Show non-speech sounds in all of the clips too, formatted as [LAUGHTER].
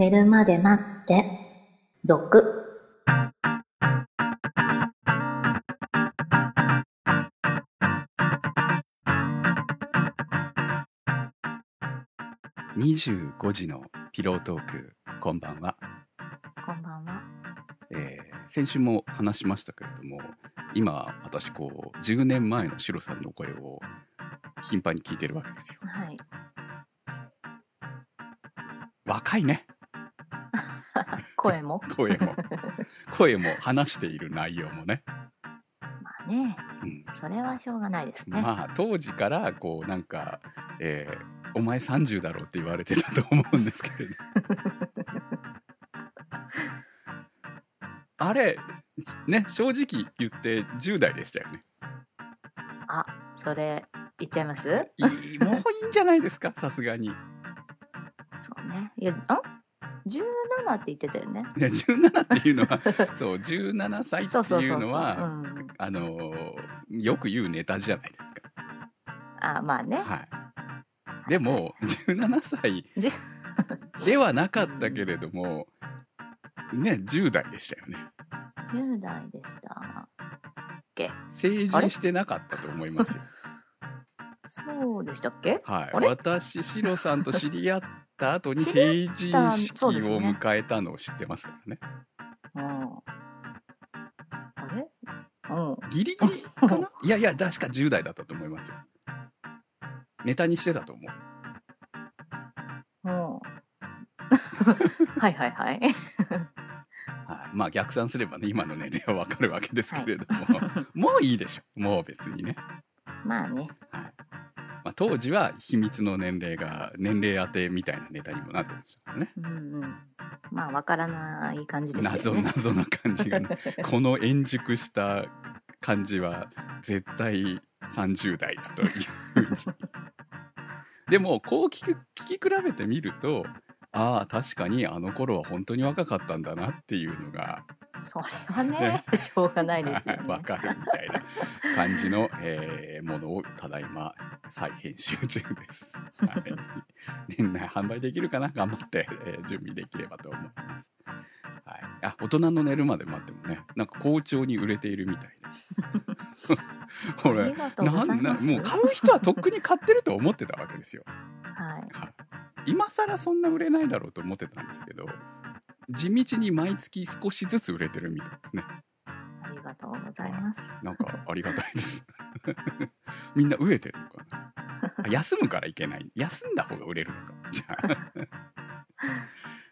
寝るまで待って、続。25時のピロートークこんばんは、こんばんは。えー先週も話しましたけれども今私こう10年前のシロさんの声を頻繁に聞いてるわけですよはい。若いね声も。[LAUGHS] 声も。声も話している内容もね、まあね、うん、それはしょうがないですね。まあ当時からこうなんか、えーお前30だろうって言われてたと思うんですけれど。[LAUGHS] あれね正直言って10代でしたよね。あ、それ、言っちゃいます？いいもういいんじゃないですか？さすがに。そうね。いや、ん？?17 って言ってたよね。ね17っていうのは [LAUGHS] そう17歳って。いうのはうん、あのーよく言うネタじゃないですあ、まあね。かはいでも17歳じではなかったけれどもね10代でしたよね10代でした。成人してなかったと思いますよそうでしたっけ？はい私シロさんと知り合った後に成人式を迎えたのを知ってますからね。うん。あれ？うん。ギリギリかな？いやいや確か10代だったと思いますよ。ネタにしてたと思う。うん。[LAUGHS] はいはいはい。[LAUGHS] はい、まあ逆算すればね今の年齢はわかるわけですけれども、もういいでしょ。もう別にね、まあね。はい。まあ、当時は秘密の年齢が年齢当てみたいなネタにもなってましたねうんうん。まあ、わからない感じでしたね。謎な感じがねこの円熟した感じは絶対30代だというでもこう聞く聞き比べてみるとああ確かにあの頃は本当に若かったんだなっていうのがそれはね、しょうがないですよね。[LAUGHS] わかるみたいな感じの、えーものをただいま再編集中です。[LAUGHS] はい、年内販売できるかな？頑張って、えー準備できればと思います。はい、あ大人の寝るまで待ってもねなんか好調に売れているみたいです。[LAUGHS] これ。なんなもう買う人はとっくに買ってると思ってたわけですよ。はい。今更そんな売れないだろうと思ってたんですけど地道に毎月少しずつ売れてるみたいですね。ありがとうございます。なんかありがたいです。[LAUGHS] みんな飢えてる [LAUGHS] 休むからいけない。休んだ方が売れるのか。じゃ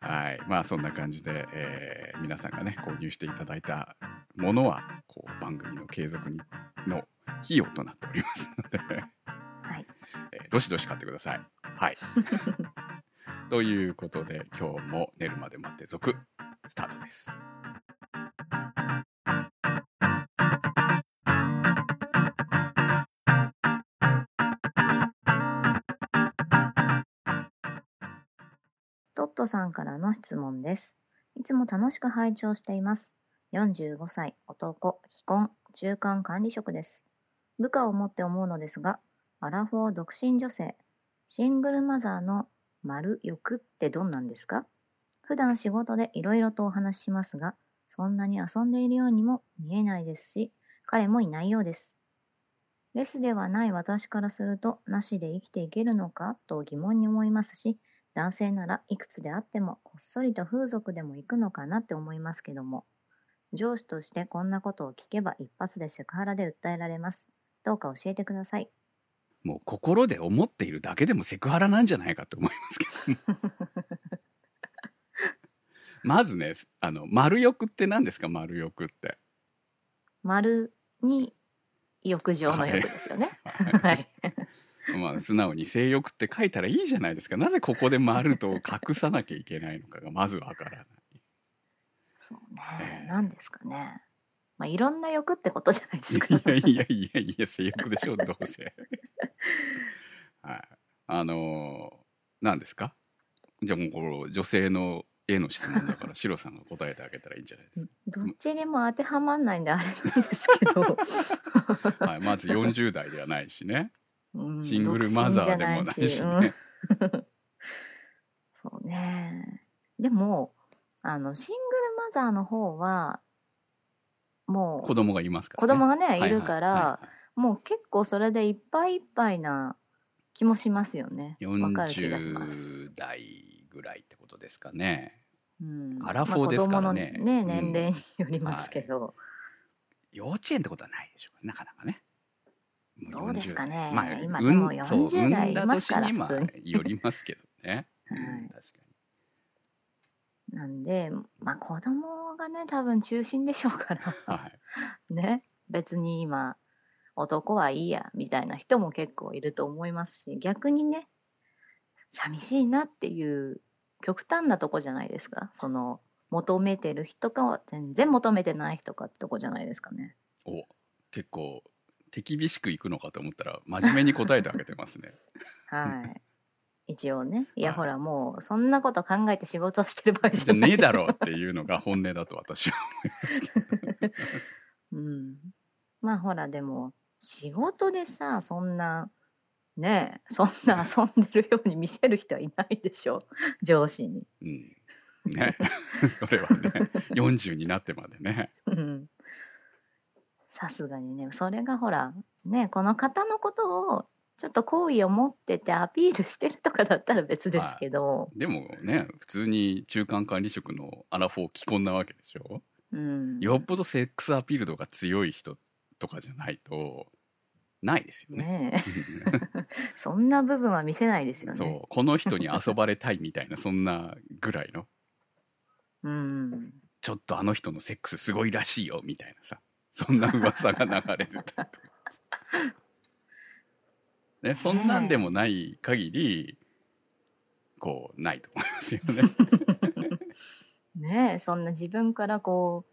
あ。はい。まあそんな感じで、えー皆さんがね、購入していただいたものは、こう番組の継続にの費用となっておりますので、はい。えーどしどし買ってください。はい。[LAUGHS] ということで、今日も寝るまで待って続、スタートです。トトさんからの質問です。いつも楽しく拝聴しています。45歳、男、非婚、中間管理職です。部下を持って思うのですが、アラフォー独身女性、シングルマザーの丸欲ってどんなんですか？普段仕事でいろいろとお話ししますが、そんなに遊んでいるようにも見えないですし、彼もいないようです。レスではない私からすると、なしで生きていけるのか？と疑問に思いますし、男性ならいくつであってもこっそりと風俗でも行くのかなって思いますけども。上司としてこんなことを聞けば一発でセクハラで訴えられます。どうか教えてください。もう心で思っているだけでもセクハラなんじゃないかと思いますけど [LAUGHS] まずねあの丸欲って何ですか？丸欲って。丸に浴場の浴ですよね。はいまあ素直に性欲って書いたらいいじゃないですか。なぜここで丸と隠さなきゃいけないのかがまずわからない。そうね。ええ。何ですかね。まあいろんな欲ってことじゃないですか。いやいやいやいや性欲でしょどうせ。[LAUGHS] はい。あのー何ですか？じゃあもうこの女性の絵の質問だから [LAUGHS] シロさんが答えてあげたらいいんじゃないですどっちにも当てはまんないんであれなんですけど、か、[LAUGHS] はい、まず40代ではないしねうんシングルマザーでもないしね。うん。[LAUGHS] そうね。でも、あの、シングルマザーの方は、もう、子供がいますから、子供がね、はいはい。いるから、はいはい。もう結構それでいっぱいいっぱいな気もしますよね。わかる気がします。40代ぐらいってことですかね。うん、アラフォーですからね。まあ、子供のね、うん。年齢によりますけど、幼稚園ってことはないでしょうなかなかね。もどうですかね。40まあ今でもうんそう40代いますから普通よりますけどね、[LAUGHS] はい。うん確かなんで、まあ子供がね、多分中心でしょうから、にはい。[LAUGHS] ね、別に今、男はいいや、みたいな人も結構いると思いますし、逆にね、寂しいなっていう極端なとこじゃないですか。その、求めてる人かは全然求めてない人かってとこじゃないですかね。お結構手厳しくいくのかと思ったら真面目に答えてあげてますね [LAUGHS] はい。一応ね。いや、はいほら、もう、そんなこと考えて仕事をしてる場合じじゃゃない。ねえだろうっていうのが本音だと私は [LAUGHS] うん。まあ、ほら、でも、仕事でさ、そんな、ねえ、そんな遊んでるように見せる人はいないでしょ。上司に。うんね [LAUGHS] それはね40になってまでねうんさすがにね、それがほら、ね、この方のことを、ちょっと好意を持っててアピールしてるとかだったら別ですけど、でもね普通に中間管理職のアラフォー既婚なわけでしょ？うん。よっぽどセックスアピール度が強い人とかじゃないとないですよねねえ。[LAUGHS] そんな部分は見せないですよそうね。この人に遊ばれたいみたいなそんなぐらいのうん。ちょっとあの人のセックスすごいらしいよみたいなさそんな噂が流れてたりと。か [LAUGHS] ねそんなんでもない限りこうないと思いますよね。[LAUGHS] ねえ、そんな自分からこ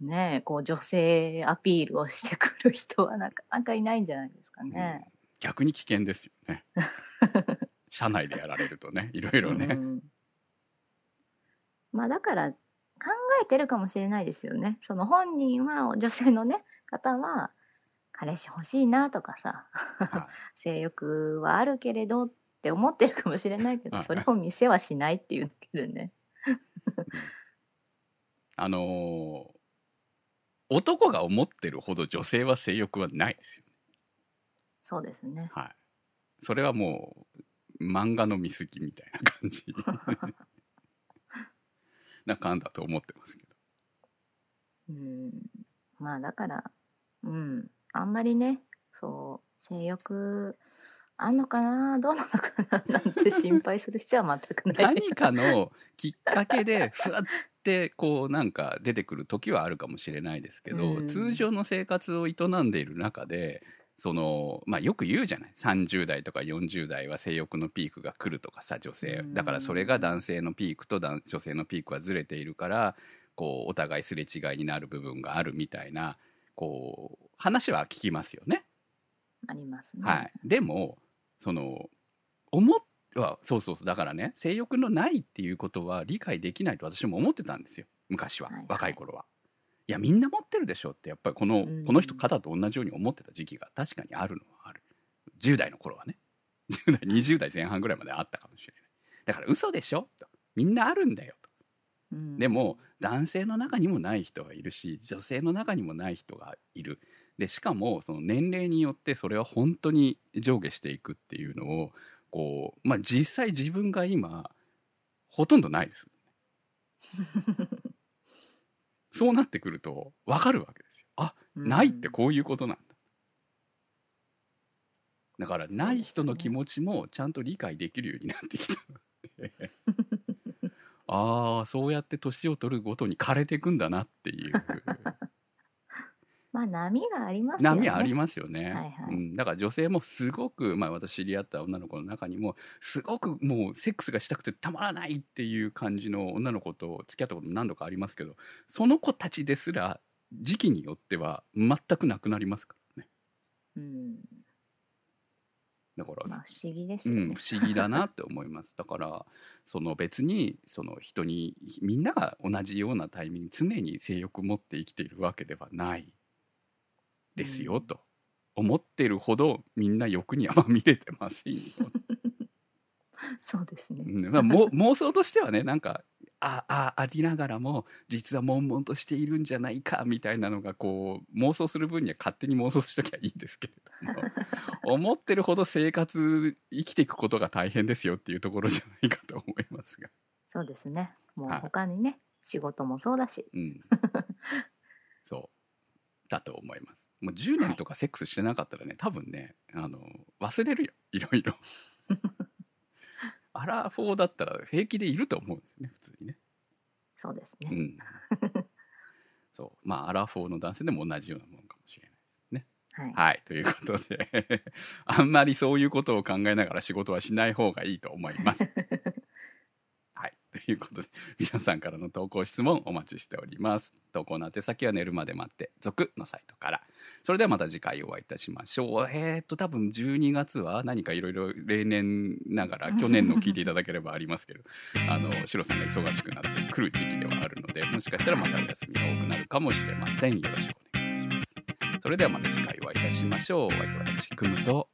う、ねえ、こう女性アピールをしてくる人はなかなかいないんじゃないですかね。逆に危険ですよね。[LAUGHS] 社内でやられるとねいろいろね、うん。まあだから考えてるかもしれないですよね。その本人は女性のね方は彼氏欲しいなとかさは [LAUGHS] 性欲はあるけれどって思ってるかもしれないけどはいそれを見せはしないっていうだけでね。あのー男が思ってるほど女性は性欲はないですよそうですね。はいそれはもう漫画の見過ぎみたいな感じ [LAUGHS] な感だと思ってますけど。うん、まあだから、うん、あんまりね、そう、性欲あんのかな、どうなのかな、なんて心配する必要は全くない。何かのきっかけでふわってこうなんか出てくる時はあるかもしれないですけど、うん。通常の生活を営んでいる中でそのまあよく言うじゃない。30代とか40代は性欲のピークが来るとかさ女性。うん。だからそれが男性のピークと男女性のピークはずれているからこうお互いすれ違いになる部分があるみたいなこう話は聞きますよね。ありますね。はい、でもその思っはそうそうそう。だからね性欲のないっていうことは理解できないと私も思ってたんですよ。昔は、はいはい。若い頃は。いやみんな持ってるでしょってやっぱりこの,、うん。この人方と同じように思ってた時期が確かにあるのはある。10代の頃はね。10代20代前半ぐらいまであったかもしれない。だから嘘でしょと。みんなあるんだよと。うん。でも男性の中にもない人がいるし女性の中にもない人がいる。でしかもその年齢によってそれは本当に上下していくっていうのをこう、まあ、実際自分が今ほとんどないです [LAUGHS] そうなってくると分かるわけですよ。あないってこういうことなんだ。だからない人の気持ちもちゃんと理解できるようになってきたので [LAUGHS] ああそうやって年を取るごとに枯れていくんだなっていうまあ波がありますよね。波ありますよね、はいはいうん、だから女性もすごく、まあ、私知り合った女の子の中にもすごくもうセックスがしたくてたまらないっていう感じの女の子と付き合ったことも何度かありますけどその子たちですら時期によっては全くなくなりますからねうん。だから、まあ不思議ですうん。不思議だなって思います [LAUGHS] だからその別にその人にみんなが同じようなタイミング常に性欲を持って生きているわけではないですよ、うんと思ってるほどみんな欲にはまみれてませんよ、[LAUGHS] そうですね。うんまあ、も [LAUGHS] 妄想としてはねなんかああありながらも実は悶々としているんじゃないかみたいなのがこう妄想する分には勝手に妄想しときゃいいんですけれども [LAUGHS] 思ってるほど生活生きていくことが大変ですよっていうところじゃないかと思いますが。そうですね。もうはい他にね、仕事もそうだし。うん、そうだと思いますもう10年とかセックスしてなかったらね多分ねあの忘れるよいろいろ [LAUGHS] アラフォーだったら平気でいると思うんですね普通にねそうですね。うん [LAUGHS] そうまあアラフォーの男性でも同じようなものかもしれないはい。はいということで [LAUGHS] あんまりそういうことを考えながら仕事はしない方がいいと思いますはい。ということで、皆さんからの投稿質問お待ちしております。投稿の宛先は寝るまで待って、続のサイトから。それではまた次回お会いいたしましょう。えー、っと、多分12月は何かいろいろ例年ながら、去年の聞いていただければありますけど、[LAUGHS] あの、シロさんが忙しくなってくる時期ではあるので、もしかしたらまたお休みが多くなるかもしれません。よろしくお願いします。それではまた次回お会いいたしましょう。お相手は私、くむと、